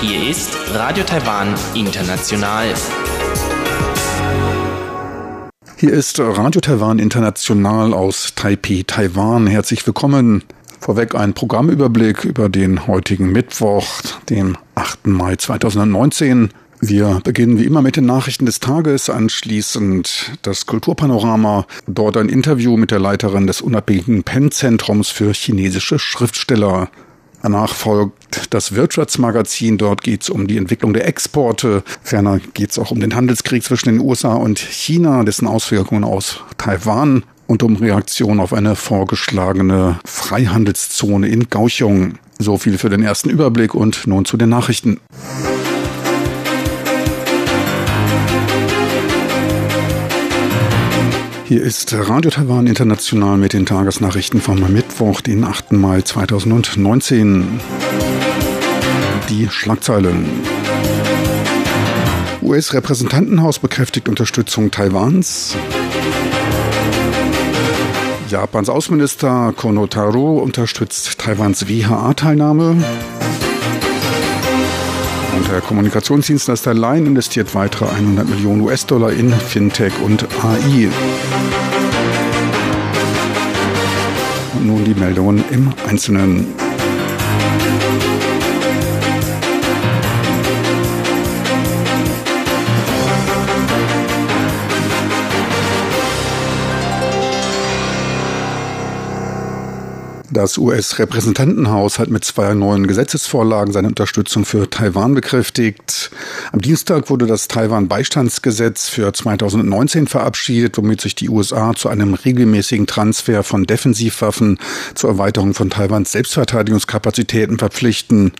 Hier ist Radio Taiwan International. Hier ist Radio Taiwan International aus Taipei, Taiwan. Herzlich willkommen. Vorweg ein Programmüberblick über den heutigen Mittwoch, den 8. Mai 2019. Wir beginnen wie immer mit den Nachrichten des Tages, anschließend das Kulturpanorama, dort ein Interview mit der Leiterin des unabhängigen Pen-Zentrums für chinesische Schriftsteller. Danach folgt das Wirtschaftsmagazin. Dort geht es um die Entwicklung der Exporte. Ferner geht es auch um den Handelskrieg zwischen den USA und China, dessen Auswirkungen aus Taiwan und um Reaktion auf eine vorgeschlagene Freihandelszone in Kaohsiung. So viel für den ersten Überblick und nun zu den Nachrichten. Hier ist Radio Taiwan International mit den Tagesnachrichten vom Mittwoch, den 8. Mai 2019. Die Schlagzeilen. US-Repräsentantenhaus bekräftigt Unterstützung Taiwans. Japans Außenminister Kono Taro unterstützt Taiwans WHA-Teilnahme. Und der Kommunikationsdienstleister Line investiert weitere 100 Millionen US-Dollar in Fintech und AI. Und nun die Meldungen im Einzelnen. Das US-Repräsentantenhaus hat mit zwei neuen Gesetzesvorlagen seine Unterstützung für Taiwan bekräftigt. Am Dienstag wurde das Taiwan-Beistandsgesetz für 2019 verabschiedet, womit sich die USA zu einem regelmäßigen Transfer von Defensivwaffen zur Erweiterung von Taiwans Selbstverteidigungskapazitäten verpflichten.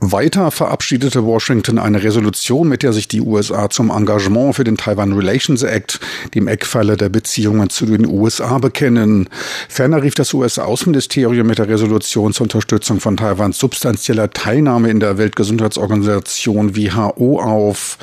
Weiter verabschiedete Washington eine Resolution, mit der sich die USA zum Engagement für den Taiwan Relations Act, dem Eckpfeiler der Beziehungen zu den USA, bekennen. Ferner rief das US-Außenministerium mit der Resolution zur Unterstützung von Taiwans substanzieller Teilnahme in der Weltgesundheitsorganisation WHO auf.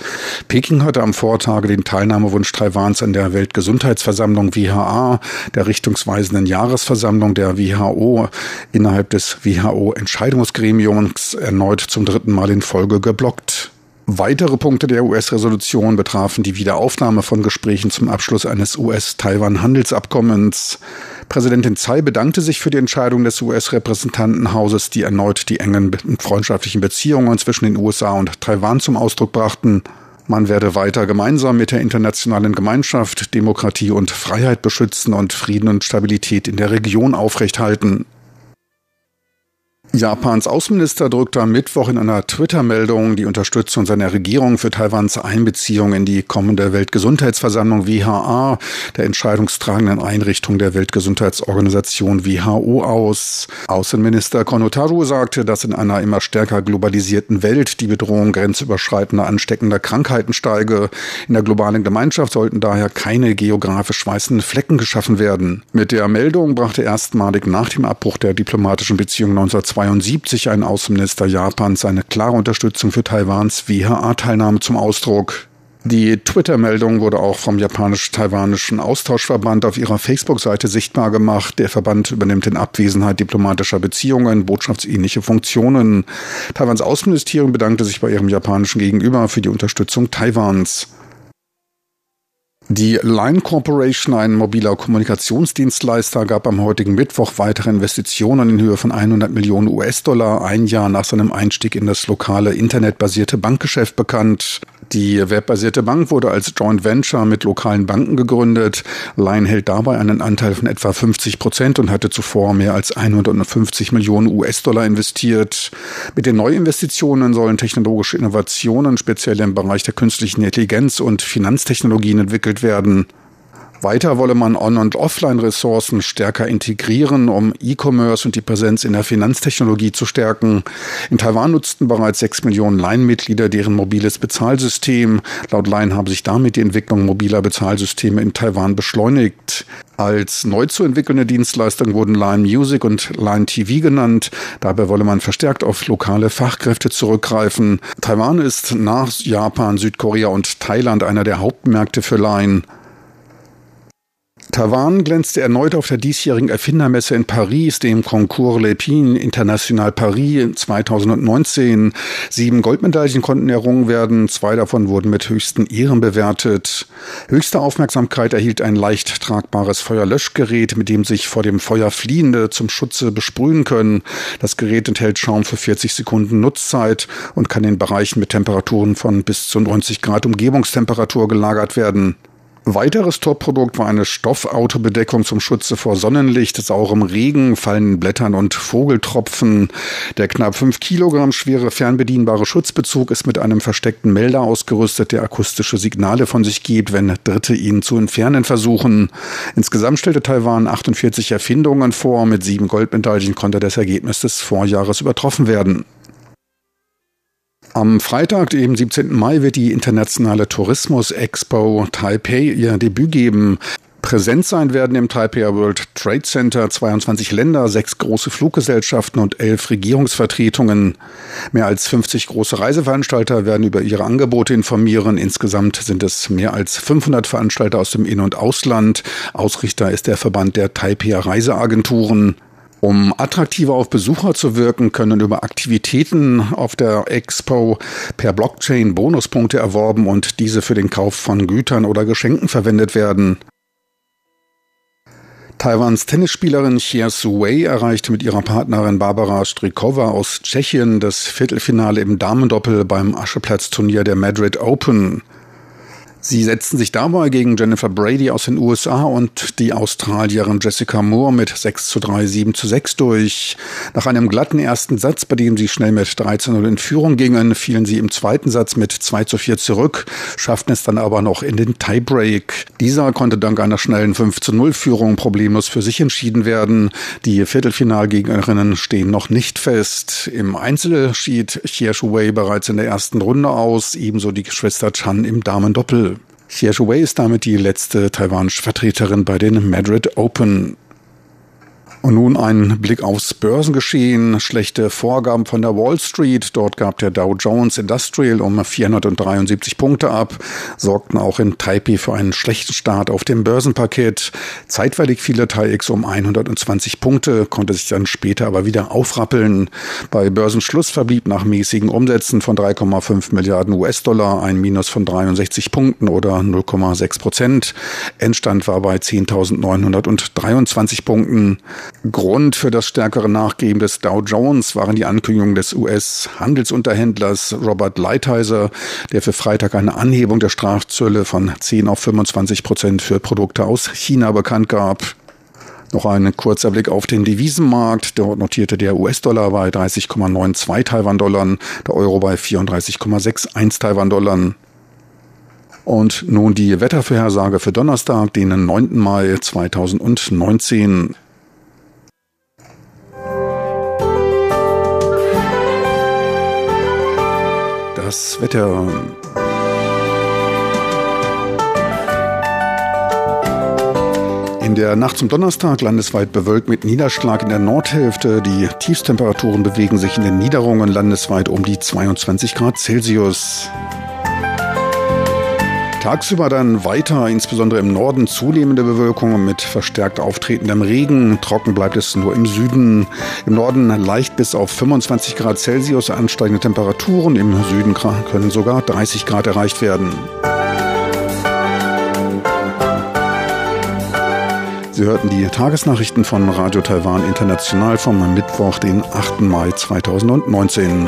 Peking hatte am Vortage den Teilnahmewunsch Taiwans an der Weltgesundheitsversammlung WHA, der richtungsweisenden Jahresversammlung der WHO innerhalb des WHO-Entscheidungsgremiums erneut zum dritten Mal in Folge geblockt. Weitere Punkte der US-Resolution betrafen die Wiederaufnahme von Gesprächen zum Abschluss eines US-Taiwan-Handelsabkommens. Präsidentin Tsai bedankte sich für die Entscheidung des US-Repräsentantenhauses, die erneut die engen freundschaftlichen Beziehungen zwischen den USA und Taiwan zum Ausdruck brachten. Man werde weiter gemeinsam mit der internationalen Gemeinschaft Demokratie und Freiheit beschützen und Frieden und Stabilität in der Region aufrechthalten. Japans Außenminister drückte am Mittwoch in einer Twitter-Meldung die Unterstützung seiner Regierung für Taiwans Einbeziehung in die kommende Weltgesundheitsversammlung WHA, der entscheidungstragenden Einrichtung der Weltgesundheitsorganisation WHO aus. Außenminister Konotaru sagte, dass in einer immer stärker globalisierten Welt die Bedrohung grenzüberschreitender ansteckender Krankheiten steige. In der globalen Gemeinschaft sollten daher keine geografisch weißen Flecken geschaffen werden. Mit der Meldung brachte erstmalig nach dem Abbruch der diplomatischen Beziehungen 1992 1972 ein Außenminister Japans seine klare Unterstützung für Taiwans WHA-Teilnahme zum Ausdruck. Die Twitter-Meldung wurde auch vom japanisch-taiwanischen Austauschverband auf ihrer Facebook-Seite sichtbar gemacht. Der Verband übernimmt in Abwesenheit diplomatischer Beziehungen botschaftsähnliche Funktionen. Taiwans Außenministerium bedankte sich bei ihrem japanischen Gegenüber für die Unterstützung Taiwans. Die Line Corporation, ein mobiler Kommunikationsdienstleister, gab am heutigen Mittwoch weitere Investitionen in Höhe von 100 Millionen US-Dollar ein Jahr nach seinem Einstieg in das lokale internetbasierte Bankgeschäft bekannt. Die webbasierte Bank wurde als Joint Venture mit lokalen Banken gegründet. Line hält dabei einen Anteil von etwa 50 Prozent und hatte zuvor mehr als 150 Millionen US-Dollar investiert. Mit den Neuinvestitionen sollen technologische Innovationen speziell im Bereich der künstlichen Intelligenz und Finanztechnologien entwickelt werden. Weiter wolle man On- und Offline-Ressourcen stärker integrieren, um E-Commerce und die Präsenz in der Finanztechnologie zu stärken. In Taiwan nutzten bereits sechs Millionen Line-Mitglieder deren mobiles Bezahlsystem. Laut Line habe sich damit die Entwicklung mobiler Bezahlsysteme in Taiwan beschleunigt. Als neu zu entwickelnde Dienstleistungen wurden Line Music und Line TV genannt. Dabei wolle man verstärkt auf lokale Fachkräfte zurückgreifen. Taiwan ist nach Japan, Südkorea und Thailand einer der Hauptmärkte für Line. Taiwan glänzte erneut auf der diesjährigen Erfindermesse in Paris, dem Concours Lepin International Paris 2019. Sieben Goldmedaillen konnten errungen werden, zwei davon wurden mit höchsten Ehren bewertet. Höchste Aufmerksamkeit erhielt ein leicht tragbares Feuerlöschgerät, mit dem sich vor dem Feuer Fliehende zum Schutze besprühen können. Das Gerät enthält Schaum für 40 Sekunden Nutzzeit und kann in Bereichen mit Temperaturen von bis zu 90 Grad Umgebungstemperatur gelagert werden. Weiteres Top-Produkt war eine Stoffautobedeckung zum Schutze vor Sonnenlicht, saurem Regen, fallenden Blättern und Vogeltropfen. Der knapp fünf Kilogramm schwere fernbedienbare Schutzbezug ist mit einem versteckten Melder ausgerüstet, der akustische Signale von sich gibt, wenn Dritte ihn zu entfernen versuchen. Insgesamt stellte Taiwan 48 Erfindungen vor. Mit sieben Goldmedaillen konnte das Ergebnis des Vorjahres übertroffen werden. Am Freitag, dem 17. Mai, wird die internationale Tourismus Expo Taipei ihr Debüt geben. Präsent sein werden im Taipei World Trade Center 22 Länder, sechs große Fluggesellschaften und elf Regierungsvertretungen. Mehr als 50 große Reiseveranstalter werden über ihre Angebote informieren. Insgesamt sind es mehr als 500 Veranstalter aus dem In- und Ausland. Ausrichter ist der Verband der Taipei Reiseagenturen. Um attraktiver auf Besucher zu wirken, können über Aktivitäten auf der Expo per Blockchain Bonuspunkte erworben und diese für den Kauf von Gütern oder Geschenken verwendet werden. Taiwans Tennisspielerin Xia Su Wei erreichte mit ihrer Partnerin Barbara Strikova aus Tschechien das Viertelfinale im Damendoppel beim Ascheplatz-Turnier der Madrid Open. Sie setzten sich dabei gegen Jennifer Brady aus den USA und die Australierin Jessica Moore mit 6 zu 3, 7 zu 6 durch. Nach einem glatten ersten Satz, bei dem sie schnell mit 13 0 in Führung gingen, fielen sie im zweiten Satz mit 2 zu 4 zurück, schafften es dann aber noch in den Tiebreak. Dieser konnte dank einer schnellen 5 zu 0 Führung problemlos für sich entschieden werden. Die Viertelfinalgegnerinnen stehen noch nicht fest. Im Einzel schied Xie Shuwei bereits in der ersten Runde aus, ebenso die Schwester Chan im Damendoppel. Xie Wei ist damit die letzte taiwanische Vertreterin bei den Madrid Open. Und nun ein Blick aufs Börsengeschehen. Schlechte Vorgaben von der Wall Street. Dort gab der Dow Jones Industrial um 473 Punkte ab, sorgten auch in Taipei für einen schlechten Start auf dem Börsenpaket. Zeitweilig fiel der TAIX um 120 Punkte, konnte sich dann später aber wieder aufrappeln. Bei Börsenschluss verblieb nach mäßigen Umsätzen von 3,5 Milliarden US-Dollar ein Minus von 63 Punkten oder 0,6 Prozent. Endstand war bei 10.923 Punkten. Grund für das stärkere Nachgeben des Dow Jones waren die Ankündigungen des US-Handelsunterhändlers Robert Lighthizer, der für Freitag eine Anhebung der Strafzölle von 10 auf 25 Prozent für Produkte aus China bekannt gab. Noch ein kurzer Blick auf den Devisenmarkt. Dort notierte der US-Dollar bei 30,92 Taiwan-Dollar, der Euro bei 34,61 Taiwan-Dollar. Und nun die Wettervorhersage für Donnerstag, den 9. Mai 2019. das Wetter. In der Nacht zum Donnerstag landesweit bewölkt mit Niederschlag in der Nordhälfte. Die Tiefstemperaturen bewegen sich in den Niederungen landesweit um die 22 Grad Celsius. Tagsüber dann weiter, insbesondere im Norden, zunehmende Bewölkung mit verstärkt auftretendem Regen. Trocken bleibt es nur im Süden. Im Norden leicht bis auf 25 Grad Celsius ansteigende Temperaturen. Im Süden können sogar 30 Grad erreicht werden. Sie hörten die Tagesnachrichten von Radio Taiwan International vom Mittwoch, den 8. Mai 2019.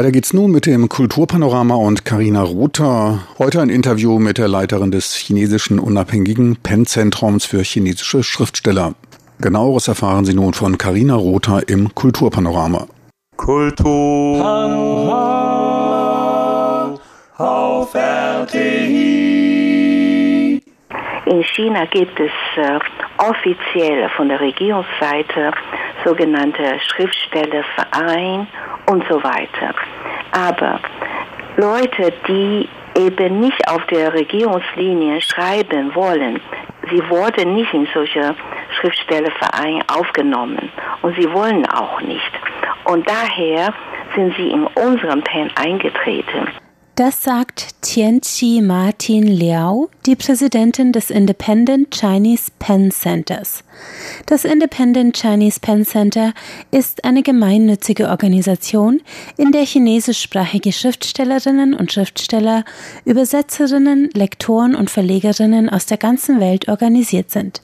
Weiter geht's nun mit dem Kulturpanorama und Karina Rother. Heute ein Interview mit der Leiterin des chinesischen unabhängigen PEN-Zentrums für chinesische Schriftsteller. Genaueres erfahren Sie nun von Karina Rother im Kulturpanorama. Kulturpanorama auf RTI. In China gibt es äh, offiziell von der Regierungsseite sogenannte Schriftstellerverein und so weiter. Aber Leute, die eben nicht auf der Regierungslinie schreiben wollen, sie wurden nicht in solche Schriftstellervereine aufgenommen und sie wollen auch nicht. Und daher sind sie in unserem PEN eingetreten. Das sagt Tianqi Martin Liao, die Präsidentin des Independent Chinese Pen Centers. Das Independent Chinese Pen Center ist eine gemeinnützige Organisation, in der chinesischsprachige Schriftstellerinnen und Schriftsteller, Übersetzerinnen, Lektoren und Verlegerinnen aus der ganzen Welt organisiert sind.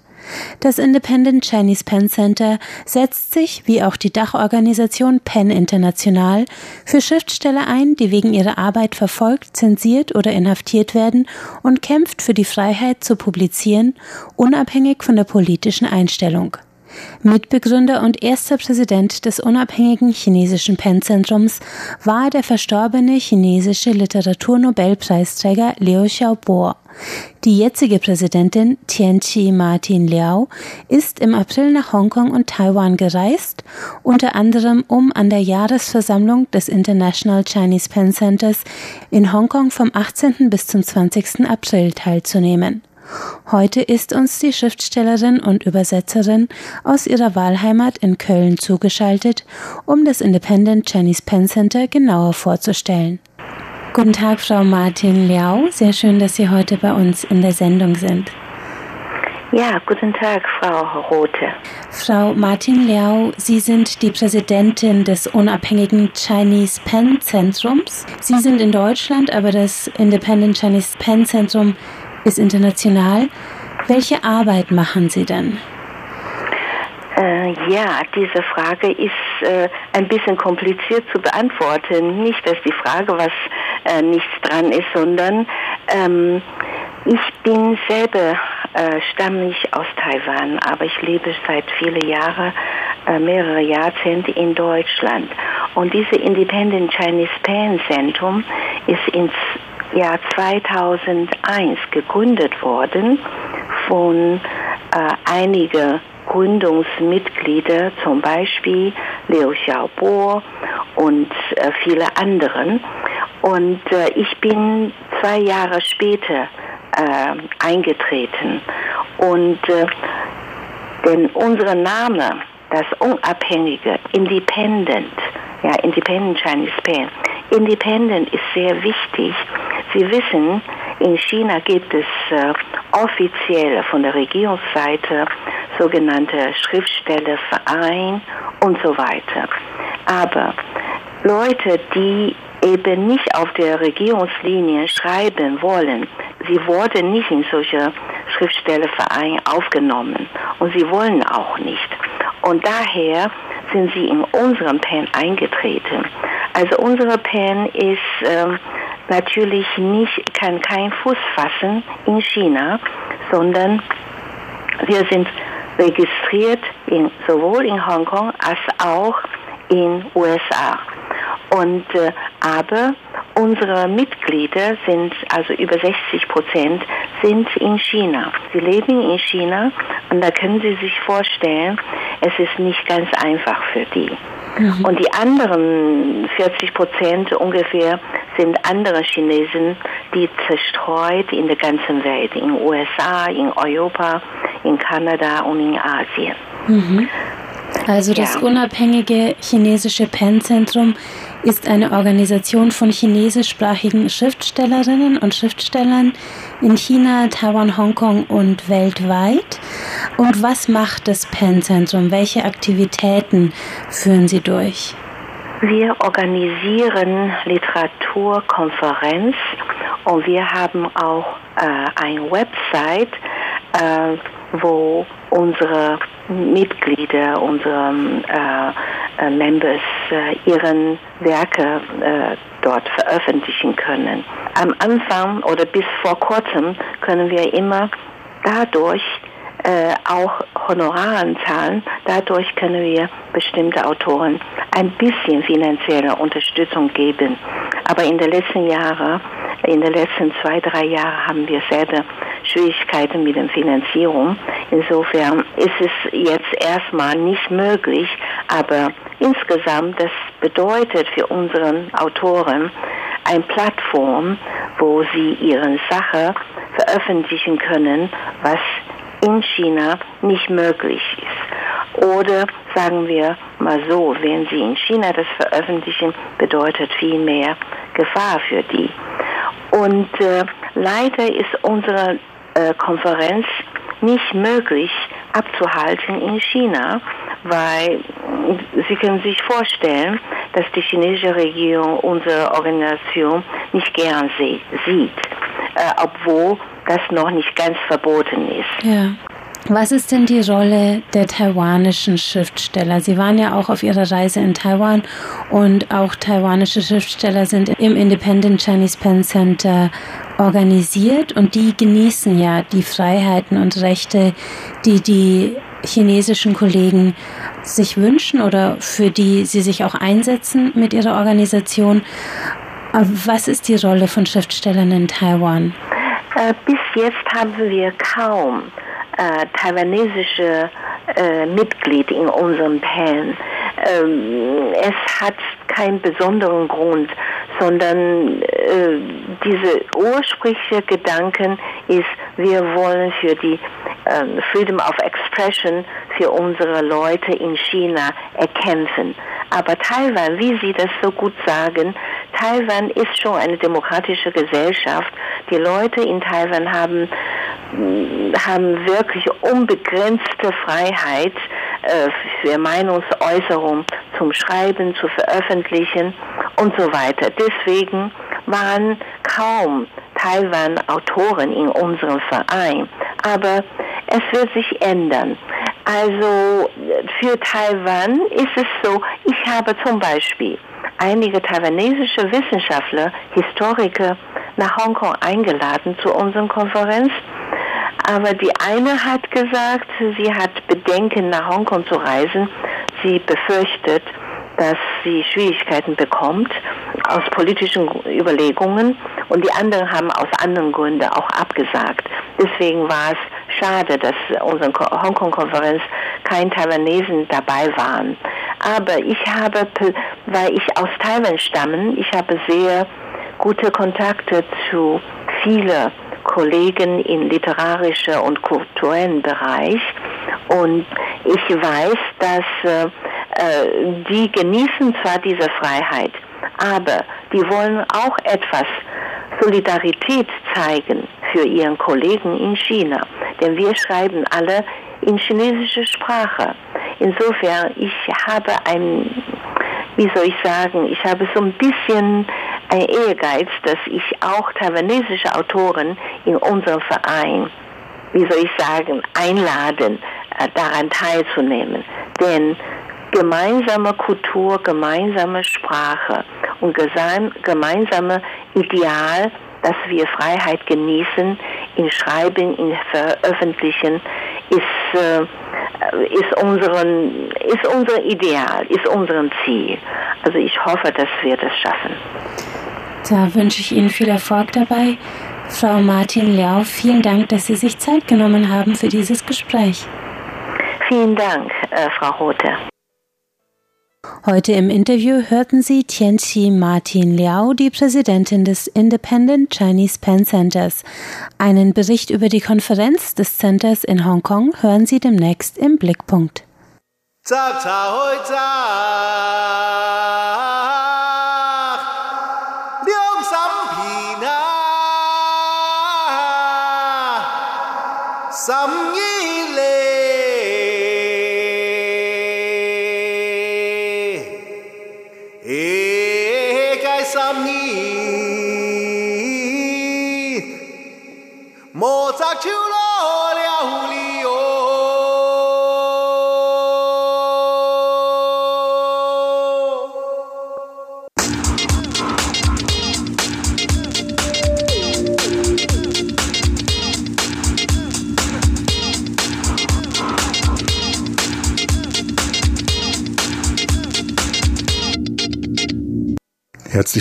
Das Independent Chinese Pen Center setzt sich, wie auch die Dachorganisation Pen International, für Schriftsteller ein, die wegen ihrer Arbeit verfolgt, zensiert oder inhaftiert werden und kämpft für die Freiheit zu publizieren, unabhängig von der politischen Einstellung. Mitbegründer und erster Präsident des unabhängigen chinesischen Pen-Zentrums war der verstorbene chinesische Literaturnobelpreisträger Liu Xiaobo. Die jetzige Präsidentin Tianqi Martin Liao ist im April nach Hongkong und Taiwan gereist, unter anderem um an der Jahresversammlung des International Chinese Pen Centers in Hongkong vom 18. bis zum 20. April teilzunehmen. Heute ist uns die Schriftstellerin und Übersetzerin aus ihrer Wahlheimat in Köln zugeschaltet, um das Independent Chinese Pen Center genauer vorzustellen. Guten Tag, Frau Martin Liao. Sehr schön, dass Sie heute bei uns in der Sendung sind. Ja, guten Tag, Frau Rote. Frau Martin Liao, Sie sind die Präsidentin des unabhängigen Chinese Pen Zentrums. Sie sind in Deutschland, aber das Independent Chinese Pen Zentrum ist international. Welche Arbeit machen Sie denn? Äh, ja, diese Frage ist äh, ein bisschen kompliziert zu beantworten. Nicht, dass die Frage, was äh, nichts dran ist, sondern ähm, ich bin selber äh, stammlich aus Taiwan, aber ich lebe seit vielen Jahren, äh, mehrere Jahrzehnte in Deutschland. Und diese Independent Chinese Pen Zentrum ist ins Jahr 2001 gegründet worden von äh, einigen Gründungsmitglieder, zum Beispiel Liu Xiaobo und äh, viele anderen. Und äh, ich bin zwei Jahre später äh, eingetreten. Und äh, denn unser Name, das unabhängige, Independent, ja, Independent Chinese Pen, Independent ist sehr wichtig. Sie wissen, in China gibt es äh, offiziell von der Regierungsseite sogenannte Schriftstellerverein und so weiter. Aber Leute, die eben nicht auf der Regierungslinie schreiben wollen, sie wurden nicht in solche Schriftstellervereine aufgenommen und sie wollen auch nicht. Und daher sind sie in unserem PEN eingetreten. Also unsere PEN ist ähm, natürlich nicht, kann kein Fuß fassen in China, sondern wir sind registriert in, sowohl in Hongkong als auch in USA. Und äh, aber unsere Mitglieder sind also über 60 Prozent sind in China. Sie leben in China und da können Sie sich vorstellen, es ist nicht ganz einfach für die. Mhm. Und die anderen 40 Prozent ungefähr sind andere Chinesen, die zerstreut in der ganzen Welt, in den USA, in Europa, in Kanada und in Asien. Mhm. Also das ja. unabhängige chinesische Pen-Zentrum ist eine Organisation von chinesischsprachigen Schriftstellerinnen und Schriftstellern in China, Taiwan, Hongkong und weltweit. Und was macht das Pen-Zentrum? Welche Aktivitäten führen Sie durch? Wir organisieren Literaturkonferenz und wir haben auch äh, eine Website, äh, wo unsere Mitglieder, unsere äh, äh, Members äh, ihren Werke äh, dort veröffentlichen können. Am Anfang oder bis vor kurzem können wir immer dadurch äh, auch Honoraren zahlen. Dadurch können wir bestimmte Autoren ein bisschen finanzielle Unterstützung geben. Aber in den letzten Jahren, in den letzten zwei, drei Jahren haben wir selber Schwierigkeiten mit der Finanzierung. Insofern ist es jetzt erstmal nicht möglich, aber insgesamt, das bedeutet für unseren Autoren eine Plattform, wo sie ihre Sache veröffentlichen können, was in China nicht möglich ist. Oder sagen wir mal so, wenn sie in China das veröffentlichen, bedeutet viel mehr Gefahr für die. Und äh, leider ist unsere äh, Konferenz nicht möglich abzuhalten in China, weil Sie können sich vorstellen, dass die chinesische Regierung unsere Organisation nicht gern sieht, äh, obwohl das noch nicht ganz verboten ist. Ja. Was ist denn die Rolle der taiwanischen Schriftsteller? Sie waren ja auch auf Ihrer Reise in Taiwan und auch taiwanische Schriftsteller sind im Independent Chinese Pen Center organisiert und die genießen ja die Freiheiten und Rechte, die die chinesischen Kollegen sich wünschen oder für die sie sich auch einsetzen mit ihrer Organisation. Was ist die Rolle von Schriftstellern in Taiwan? Äh, bis jetzt haben wir kaum äh, taiwanesische äh, Mitglied in unserem Pan. Ähm, es hat keinen besonderen Grund, sondern äh, diese ursprüngliche Gedanken ist, wir wollen für die äh, Freedom of Expression für unsere Leute in China erkämpfen. Aber Taiwan, wie Sie das so gut sagen, Taiwan ist schon eine demokratische Gesellschaft. Die Leute in Taiwan haben, haben wirklich unbegrenzte Freiheit äh, für Meinungsäußerung zum Schreiben, zu veröffentlichen und so weiter. Deswegen waren kaum Taiwan-Autoren in unserem Verein. Aber es wird sich ändern. Also für Taiwan ist es so, ich habe zum Beispiel einige taiwanesische Wissenschaftler, Historiker nach Hongkong eingeladen zu unserer Konferenz. Aber die eine hat gesagt, sie hat Bedenken, nach Hongkong zu reisen. Sie befürchtet, dass sie Schwierigkeiten bekommt aus politischen Überlegungen und die anderen haben aus anderen Gründen auch abgesagt. Deswegen war es schade, dass unsere Hongkong-Konferenz kein Taiwanesen dabei waren. Aber ich habe, weil ich aus Taiwan stamme, ich habe sehr gute Kontakte zu vielen Kollegen im literarischen und kulturellen Bereich und ich weiß, dass äh, äh, die genießen zwar diese Freiheit, aber die wollen auch etwas Solidarität zeigen für ihren Kollegen in China. Denn wir schreiben alle in chinesischer Sprache. Insofern, ich habe ein, wie soll ich sagen, ich habe so ein bisschen ein Ehrgeiz, dass ich auch taiwanesische Autoren in unserem Verein, wie soll ich sagen, einladen, äh, daran teilzunehmen. Denn gemeinsame Kultur, gemeinsame Sprache und gemeinsame Ideal, dass wir Freiheit genießen, in Schreiben, in Veröffentlichen, ist, äh, ist, unseren, ist unser Ideal, ist unser Ziel. Also ich hoffe, dass wir das schaffen. Da wünsche ich Ihnen viel Erfolg dabei. Frau Martin Liao, vielen Dank, dass Sie sich Zeit genommen haben für dieses Gespräch. Vielen Dank, äh, Frau Rothe. Heute im Interview hörten Sie Tianqi Martin Liao, die Präsidentin des Independent Chinese Pen Centers. Einen Bericht über die Konferenz des Centers in Hongkong hören Sie demnächst im Blickpunkt. 早早会早， আমি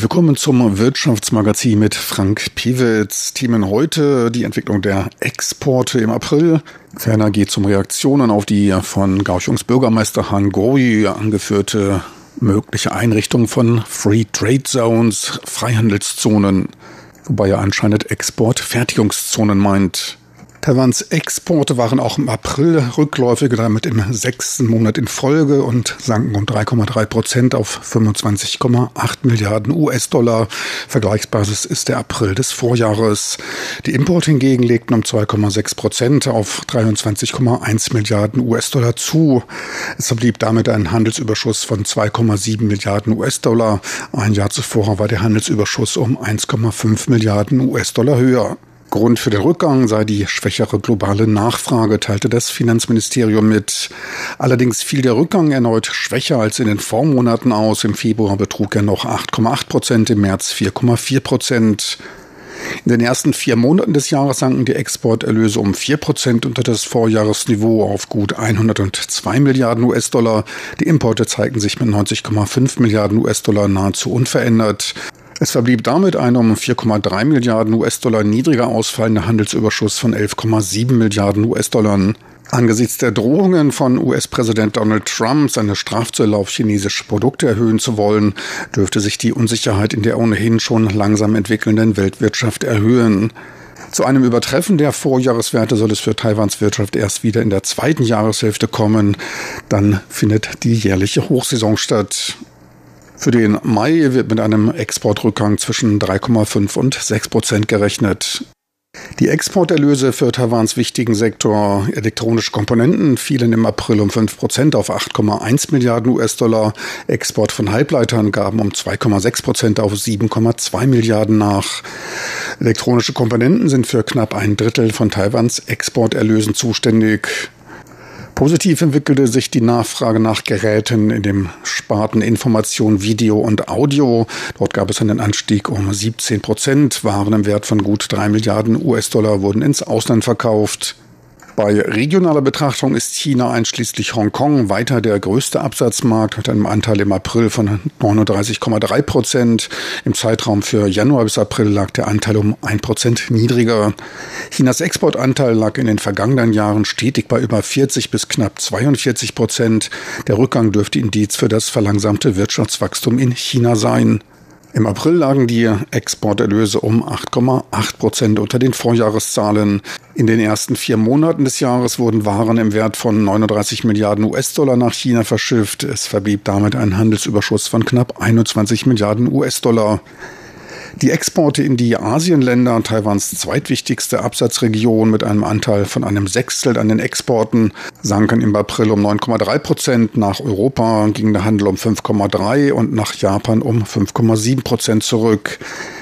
willkommen zum Wirtschaftsmagazin mit Frank Piewitz. Themen heute die Entwicklung der Exporte im April. Ferner geht es um Reaktionen auf die von Gauchungs Bürgermeister Han Goi angeführte mögliche Einrichtung von Free Trade Zones, Freihandelszonen, wobei er anscheinend Exportfertigungszonen meint. Taiwans Exporte waren auch im April rückläufig, damit im sechsten Monat in Folge und sanken um 3,3 Prozent auf 25,8 Milliarden US-Dollar. Vergleichsbasis ist der April des Vorjahres. Die Importe hingegen legten um 2,6 Prozent auf 23,1 Milliarden US-Dollar zu. Es verblieb damit ein Handelsüberschuss von 2,7 Milliarden US-Dollar. Ein Jahr zuvor war der Handelsüberschuss um 1,5 Milliarden US-Dollar höher. Grund für den Rückgang sei die schwächere globale Nachfrage, teilte das Finanzministerium mit. Allerdings fiel der Rückgang erneut schwächer als in den Vormonaten aus. Im Februar betrug er noch 8,8 Prozent, im März 4,4 Prozent. In den ersten vier Monaten des Jahres sanken die Exporterlöse um 4 Prozent unter das Vorjahresniveau auf gut 102 Milliarden US-Dollar. Die Importe zeigten sich mit 90,5 Milliarden US-Dollar nahezu unverändert. Es verblieb damit ein um 4,3 Milliarden US-Dollar niedriger ausfallender Handelsüberschuss von 11,7 Milliarden US-Dollar. Angesichts der Drohungen von US-Präsident Donald Trump, seine Strafzölle auf chinesische Produkte erhöhen zu wollen, dürfte sich die Unsicherheit in der ohnehin schon langsam entwickelnden Weltwirtschaft erhöhen. Zu einem Übertreffen der Vorjahreswerte soll es für Taiwans Wirtschaft erst wieder in der zweiten Jahreshälfte kommen. Dann findet die jährliche Hochsaison statt. Für den Mai wird mit einem Exportrückgang zwischen 3,5 und 6 Prozent gerechnet. Die Exporterlöse für Taiwans wichtigen Sektor elektronische Komponenten fielen im April um 5 Prozent auf 8,1 Milliarden US-Dollar. Export von Halbleitern gaben um 2,6 Prozent auf 7,2 Milliarden nach. Elektronische Komponenten sind für knapp ein Drittel von Taiwans Exporterlösen zuständig. Positiv entwickelte sich die Nachfrage nach Geräten in dem Sparten Information, Video und Audio. Dort gab es einen Anstieg um 17 Prozent. Waren im Wert von gut drei Milliarden US-Dollar wurden ins Ausland verkauft. Bei regionaler Betrachtung ist China einschließlich Hongkong weiter der größte Absatzmarkt mit einem Anteil im April von 39,3 Prozent. Im Zeitraum für Januar bis April lag der Anteil um ein Prozent niedriger. Chinas Exportanteil lag in den vergangenen Jahren stetig bei über 40 bis knapp 42 Prozent. Der Rückgang dürfte Indiz für das verlangsamte Wirtschaftswachstum in China sein. Im April lagen die Exporterlöse um 8,8 Prozent unter den Vorjahreszahlen. In den ersten vier Monaten des Jahres wurden Waren im Wert von 39 Milliarden US-Dollar nach China verschifft. Es verblieb damit ein Handelsüberschuss von knapp 21 Milliarden US-Dollar. Die Exporte in die Asienländer, Taiwans zweitwichtigste Absatzregion mit einem Anteil von einem Sechstel an den Exporten, sanken im April um 9,3 Prozent. Nach Europa ging der Handel um 5,3 und nach Japan um 5,7 Prozent zurück.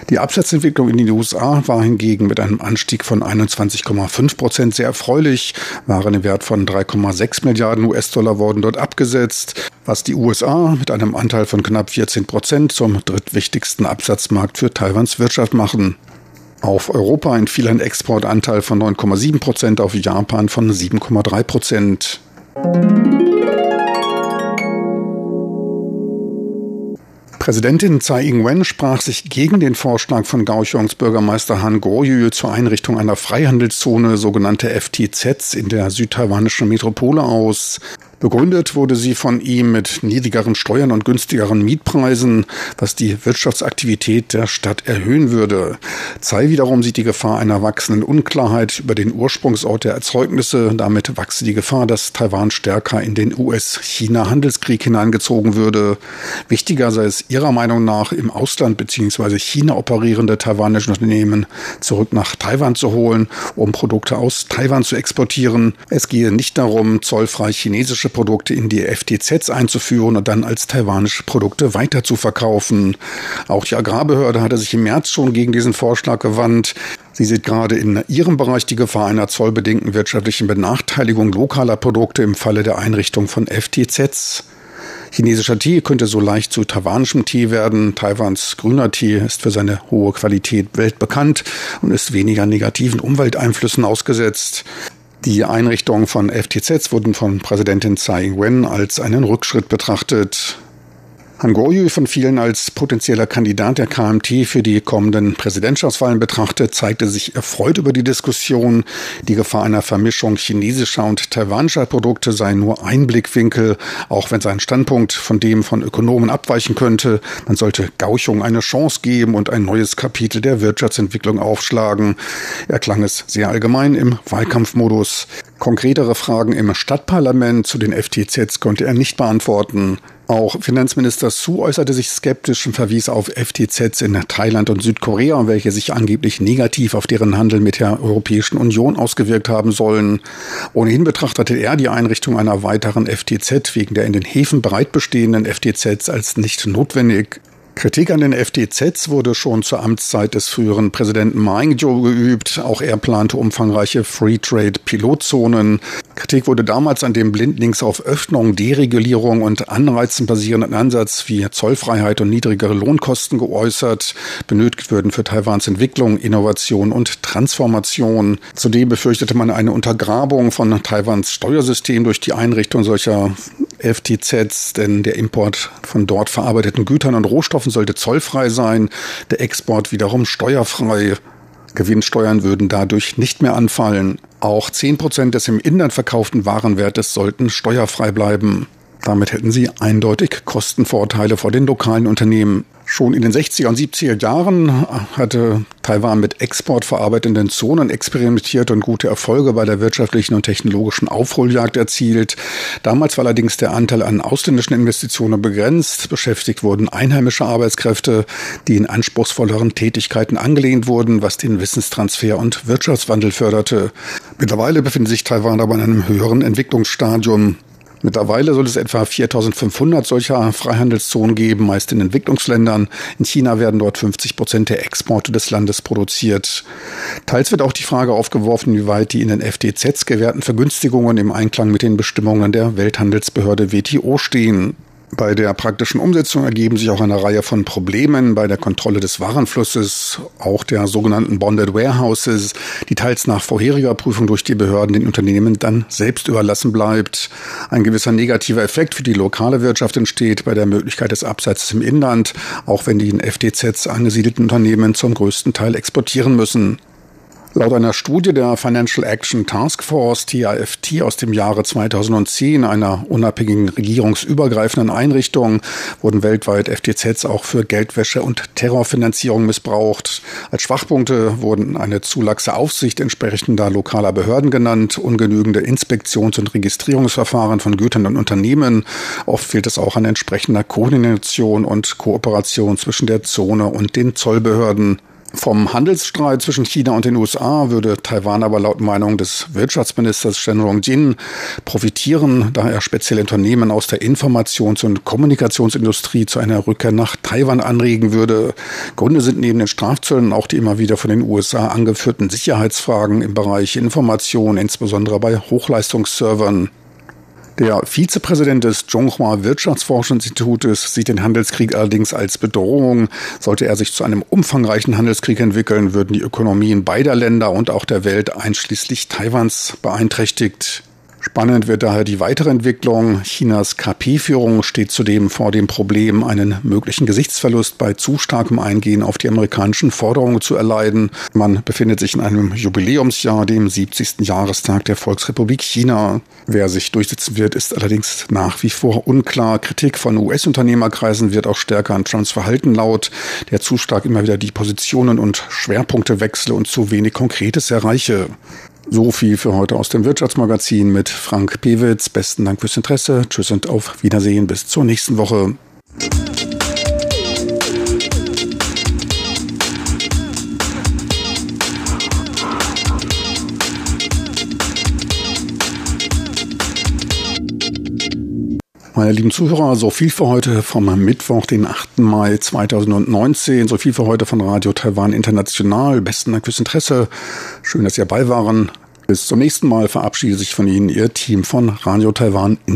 Die Absatzentwicklung in den USA war hingegen mit einem Anstieg von 21,5 Prozent sehr erfreulich. Waren im Wert von 3,6 Milliarden US-Dollar wurden dort abgesetzt, was die USA mit einem Anteil von knapp 14 Prozent zum drittwichtigsten Absatzmarkt für Taiwans Wirtschaft machen. Auf Europa entfiel ein Exportanteil von 9,7 Prozent, auf Japan von 7,3 Prozent. Präsidentin Tsai Ing-wen sprach sich gegen den Vorschlag von Kaohsiungs Bürgermeister Han Kuo-yu zur Einrichtung einer Freihandelszone, sogenannte FTZs, in der südtaiwanischen Metropole aus. Begründet wurde sie von ihm mit niedrigeren Steuern und günstigeren Mietpreisen, was die Wirtschaftsaktivität der Stadt erhöhen würde. Tsai wiederum sieht die Gefahr einer wachsenden Unklarheit über den Ursprungsort der Erzeugnisse. Damit wachse die Gefahr, dass Taiwan stärker in den US-China-Handelskrieg hineingezogen würde. Wichtiger sei es ihrer Meinung nach, im Ausland bzw. China operierende taiwanische Unternehmen zurück nach Taiwan zu holen, um Produkte aus Taiwan zu exportieren. Es gehe nicht darum, zollfrei chinesische Produkte in die FTZs einzuführen und dann als taiwanische Produkte weiter zu verkaufen. Auch die Agrarbehörde hatte sich im März schon gegen diesen Vorschlag gewandt. Sie sieht gerade in ihrem Bereich die Gefahr einer zollbedingten wirtschaftlichen Benachteiligung lokaler Produkte im Falle der Einrichtung von FTZs. Chinesischer Tee könnte so leicht zu taiwanischem Tee werden. Taiwans grüner Tee ist für seine hohe Qualität weltbekannt und ist weniger negativen Umwelteinflüssen ausgesetzt. Die Einrichtungen von FTZs wurden von Präsidentin Tsai Ing-wen als einen Rückschritt betrachtet. Han Goryu von vielen als potenzieller Kandidat der KMT für die kommenden Präsidentschaftswahlen betrachtet, zeigte sich erfreut über die Diskussion. Die Gefahr einer Vermischung chinesischer und taiwanischer Produkte sei nur ein Blickwinkel, auch wenn sein Standpunkt von dem von Ökonomen abweichen könnte. Man sollte Gauchung eine Chance geben und ein neues Kapitel der Wirtschaftsentwicklung aufschlagen. Er klang es sehr allgemein im Wahlkampfmodus. Konkretere Fragen im Stadtparlament zu den FTZs konnte er nicht beantworten. Auch Finanzminister Su äußerte sich skeptisch und verwies auf FTZs in Thailand und Südkorea, welche sich angeblich negativ auf deren Handel mit der Europäischen Union ausgewirkt haben sollen. Ohnehin betrachtete er die Einrichtung einer weiteren FTZ wegen der in den Häfen breit bestehenden FTZs als nicht notwendig. Kritik an den FTZs wurde schon zur Amtszeit des früheren Präsidenten Ma Ying-jeou geübt. Auch er plante umfangreiche Free Trade Pilotzonen. Kritik wurde damals an dem blindlings auf Öffnung, Deregulierung und Anreizen basierenden Ansatz wie Zollfreiheit und niedrigere Lohnkosten geäußert. Benötigt würden für Taiwans Entwicklung, Innovation und Transformation. Zudem befürchtete man eine Untergrabung von Taiwans Steuersystem durch die Einrichtung solcher FTZs, denn der Import von dort verarbeiteten Gütern und Rohstoffen sollte zollfrei sein, der Export wiederum steuerfrei. Gewinnsteuern würden dadurch nicht mehr anfallen. Auch 10 Prozent des im Inland verkauften Warenwertes sollten steuerfrei bleiben. Damit hätten sie eindeutig Kostenvorteile vor den lokalen Unternehmen. Schon in den 60er und 70er Jahren hatte Taiwan mit exportverarbeitenden Zonen experimentiert und gute Erfolge bei der wirtschaftlichen und technologischen Aufholjagd erzielt. Damals war allerdings der Anteil an ausländischen Investitionen begrenzt. Beschäftigt wurden einheimische Arbeitskräfte, die in anspruchsvolleren Tätigkeiten angelehnt wurden, was den Wissenstransfer und Wirtschaftswandel förderte. Mittlerweile befindet sich Taiwan aber in einem höheren Entwicklungsstadium. Mittlerweile soll es etwa 4500 solcher Freihandelszonen geben, meist in Entwicklungsländern. In China werden dort 50 Prozent der Exporte des Landes produziert. Teils wird auch die Frage aufgeworfen, wie weit die in den FTZs gewährten Vergünstigungen im Einklang mit den Bestimmungen der Welthandelsbehörde WTO stehen. Bei der praktischen Umsetzung ergeben sich auch eine Reihe von Problemen bei der Kontrolle des Warenflusses, auch der sogenannten Bonded Warehouses, die teils nach vorheriger Prüfung durch die Behörden den Unternehmen dann selbst überlassen bleibt. Ein gewisser negativer Effekt für die lokale Wirtschaft entsteht bei der Möglichkeit des Abseits im Inland, auch wenn die in FTZs angesiedelten Unternehmen zum größten Teil exportieren müssen. Laut einer Studie der Financial Action Task Force, TIFT, aus dem Jahre 2010, einer unabhängigen regierungsübergreifenden Einrichtung, wurden weltweit FTZs auch für Geldwäsche und Terrorfinanzierung missbraucht. Als Schwachpunkte wurden eine zu laxe Aufsicht entsprechender lokaler Behörden genannt, ungenügende Inspektions- und Registrierungsverfahren von Gütern und Unternehmen. Oft fehlt es auch an entsprechender Koordination und Kooperation zwischen der Zone und den Zollbehörden. Vom Handelsstreit zwischen China und den USA würde Taiwan aber laut Meinung des Wirtschaftsministers Shen Rongjin profitieren, da er spezielle Unternehmen aus der Informations- und Kommunikationsindustrie zu einer Rückkehr nach Taiwan anregen würde. Gründe sind neben den Strafzöllen auch die immer wieder von den USA angeführten Sicherheitsfragen im Bereich Information, insbesondere bei Hochleistungsservern. Der Vizepräsident des Zhonghua Wirtschaftsforschungsinstitutes sieht den Handelskrieg allerdings als Bedrohung. Sollte er sich zu einem umfangreichen Handelskrieg entwickeln, würden die Ökonomien beider Länder und auch der Welt einschließlich Taiwans beeinträchtigt. Spannend wird daher die weitere Entwicklung. Chinas KP-Führung steht zudem vor dem Problem, einen möglichen Gesichtsverlust bei zu starkem Eingehen auf die amerikanischen Forderungen zu erleiden. Man befindet sich in einem Jubiläumsjahr, dem 70. Jahrestag der Volksrepublik China. Wer sich durchsetzen wird, ist allerdings nach wie vor unklar. Kritik von US-Unternehmerkreisen wird auch stärker an Trumps Verhalten laut, der zu stark immer wieder die Positionen und Schwerpunkte wechsle und zu wenig Konkretes erreiche. So viel für heute aus dem Wirtschaftsmagazin mit Frank Pewitz. Besten Dank fürs Interesse. Tschüss und auf Wiedersehen. Bis zur nächsten Woche. Meine lieben Zuhörer, so viel für heute vom Mittwoch, den 8. Mai 2019. So viel für heute von Radio Taiwan International. Besten Dank fürs Interesse. Schön, dass Sie dabei waren. Bis zum nächsten Mal verabschiede sich von Ihnen Ihr Team von Radio Taiwan International.